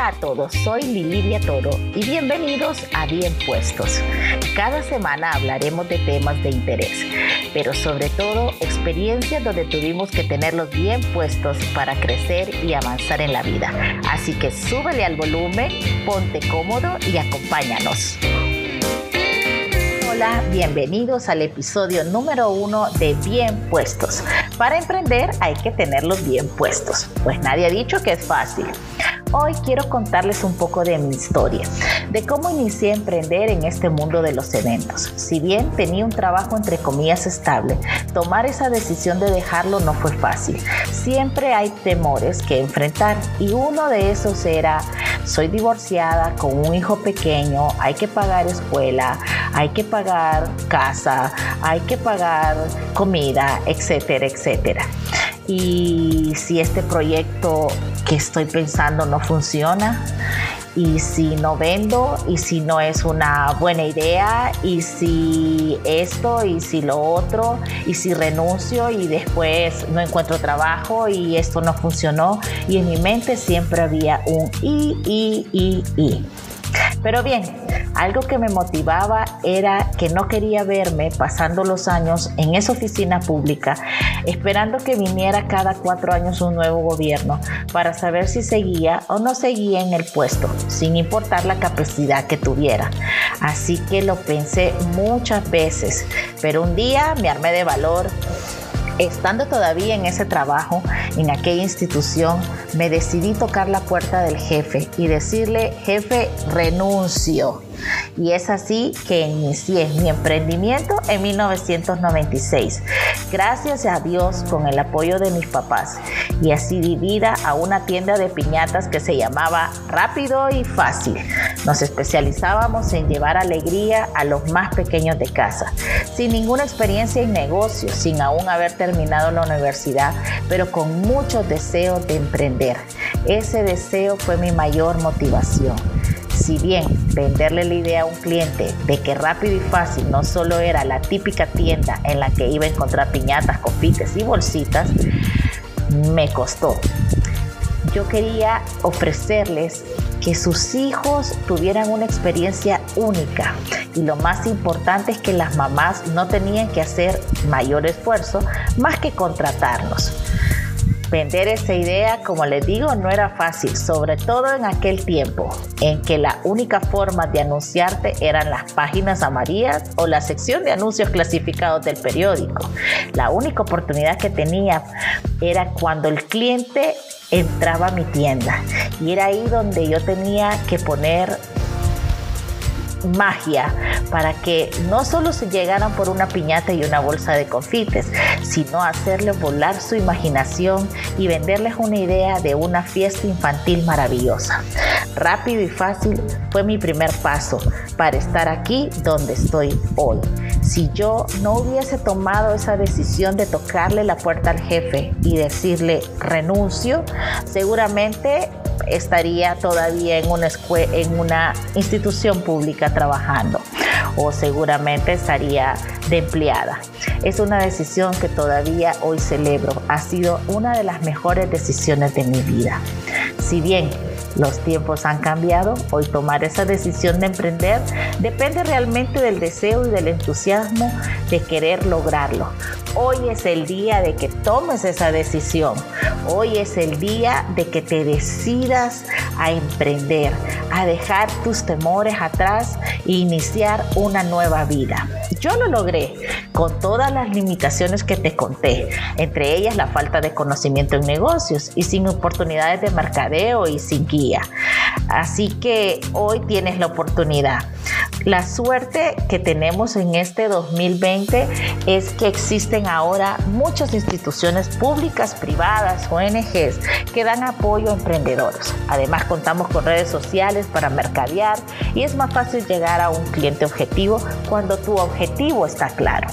Hola a todos, soy Lilidia Toro y bienvenidos a Bien Puestos. Cada semana hablaremos de temas de interés, pero sobre todo experiencias donde tuvimos que tenerlos bien puestos para crecer y avanzar en la vida. Así que súbele al volumen, ponte cómodo y acompáñanos. Hola, bienvenidos al episodio número uno de Bien Puestos. Para emprender hay que tenerlos bien puestos, pues nadie ha dicho que es fácil. Hoy quiero contarles un poco de mi historia, de cómo inicié a emprender en este mundo de los eventos. Si bien tenía un trabajo entre comillas estable, tomar esa decisión de dejarlo no fue fácil. Siempre hay temores que enfrentar y uno de esos era, soy divorciada con un hijo pequeño, hay que pagar escuela, hay que pagar casa, hay que pagar comida, etcétera, etcétera y si este proyecto que estoy pensando no funciona y si no vendo y si no es una buena idea y si esto y si lo otro y si renuncio y después no encuentro trabajo y esto no funcionó y en mi mente siempre había un y, y, y, y. Pero bien, algo que me motivaba era que no quería verme pasando los años en esa oficina pública, esperando que viniera cada cuatro años un nuevo gobierno para saber si seguía o no seguía en el puesto, sin importar la capacidad que tuviera. Así que lo pensé muchas veces, pero un día me armé de valor Estando todavía en ese trabajo, en aquella institución, me decidí tocar la puerta del jefe y decirle, jefe, renuncio. Y es así que inicié mi emprendimiento en 1996. Gracias a Dios con el apoyo de mis papás. Y así vivida a una tienda de piñatas que se llamaba Rápido y Fácil. Nos especializábamos en llevar alegría a los más pequeños de casa. Sin ninguna experiencia en negocios, sin aún haber terminado la universidad, pero con mucho deseo de emprender. Ese deseo fue mi mayor motivación. Si bien venderle la idea a un cliente de que rápido y fácil no solo era la típica tienda en la que iba a encontrar piñatas, copites y bolsitas, me costó. Yo quería ofrecerles que sus hijos tuvieran una experiencia única y lo más importante es que las mamás no tenían que hacer mayor esfuerzo más que contratarnos. Vender esa idea, como les digo, no era fácil, sobre todo en aquel tiempo, en que la única forma de anunciarte eran las páginas amarillas o la sección de anuncios clasificados del periódico. La única oportunidad que tenía era cuando el cliente entraba a mi tienda y era ahí donde yo tenía que poner magia para que no solo se llegaran por una piñata y una bolsa de confites, sino hacerles volar su imaginación y venderles una idea de una fiesta infantil maravillosa. Rápido y fácil fue mi primer paso para estar aquí donde estoy hoy. Si yo no hubiese tomado esa decisión de tocarle la puerta al jefe y decirle renuncio, seguramente estaría todavía en una, en una institución pública trabajando o seguramente estaría de empleada. Es una decisión que todavía hoy celebro. Ha sido una de las mejores decisiones de mi vida. Si bien los tiempos han cambiado, hoy tomar esa decisión de emprender depende realmente del deseo y del entusiasmo de querer lograrlo. Hoy es el día de que tomes esa decisión. Hoy es el día de que te decidas a emprender, a dejar tus temores atrás e iniciar una nueva vida. Yo lo logré con todas las limitaciones que te conté, entre ellas la falta de conocimiento en negocios y sin oportunidades de mercadeo y sin. Así que hoy tienes la oportunidad. La suerte que tenemos en este 2020 es que existen ahora muchas instituciones públicas, privadas, ONGs que dan apoyo a emprendedores. Además contamos con redes sociales para mercadear y es más fácil llegar a un cliente objetivo cuando tu objetivo está claro.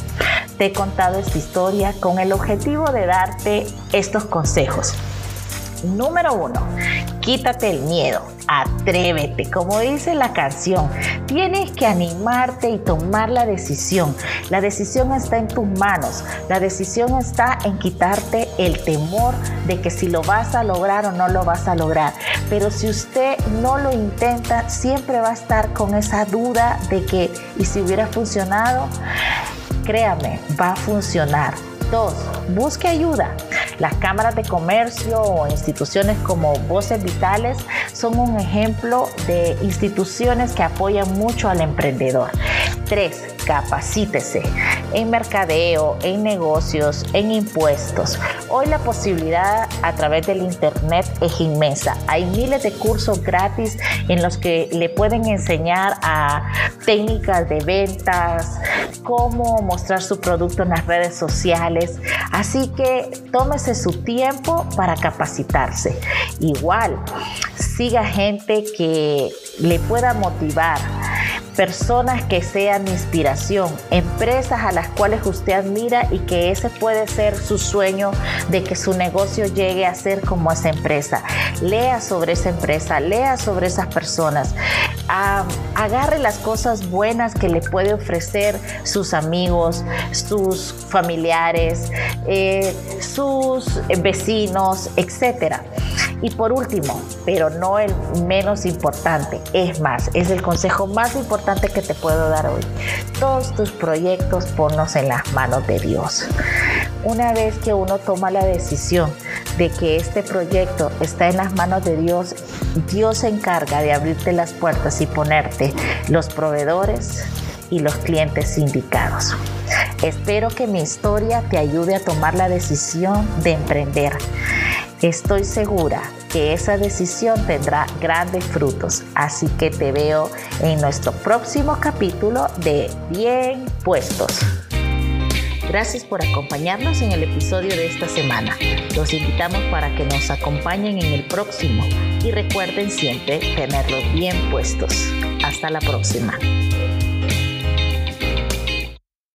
Te he contado esta historia con el objetivo de darte estos consejos. Número uno, quítate el miedo, atrévete, como dice la canción. Tienes que animarte y tomar la decisión. La decisión está en tus manos. La decisión está en quitarte el temor de que si lo vas a lograr o no lo vas a lograr. pero si usted no lo intenta, siempre va a estar con esa duda de que, ¿y si hubiera funcionado? Créame, va a funcionar. Dos, busque ayuda. Las cámaras de comercio o instituciones como Voces Vitales son un ejemplo de instituciones que apoyan mucho al emprendedor. Tres, capacítese en mercadeo, en negocios, en impuestos. Hoy la posibilidad a través del Internet es inmensa. Hay miles de cursos gratis en los que le pueden enseñar a técnicas de ventas, cómo mostrar su producto en las redes sociales. Así que tómese su tiempo para capacitarse. Igual, siga gente que le pueda motivar personas que sean inspiración, empresas a las cuales usted admira y que ese puede ser su sueño de que su negocio llegue a ser como esa empresa. Lea sobre esa empresa, lea sobre esas personas, ah, agarre las cosas buenas que le puede ofrecer sus amigos, sus familiares, eh, sus vecinos, etcétera. Y por último, pero no el menos importante, es más, es el consejo más importante que te puedo dar hoy. Todos tus proyectos ponlos en las manos de Dios. Una vez que uno toma la decisión de que este proyecto está en las manos de Dios, Dios se encarga de abrirte las puertas y ponerte los proveedores y los clientes indicados. Espero que mi historia te ayude a tomar la decisión de emprender. Estoy segura que esa decisión tendrá grandes frutos, así que te veo en nuestro próximo capítulo de Bien Puestos. Gracias por acompañarnos en el episodio de esta semana. Los invitamos para que nos acompañen en el próximo y recuerden siempre tenerlos bien puestos. Hasta la próxima.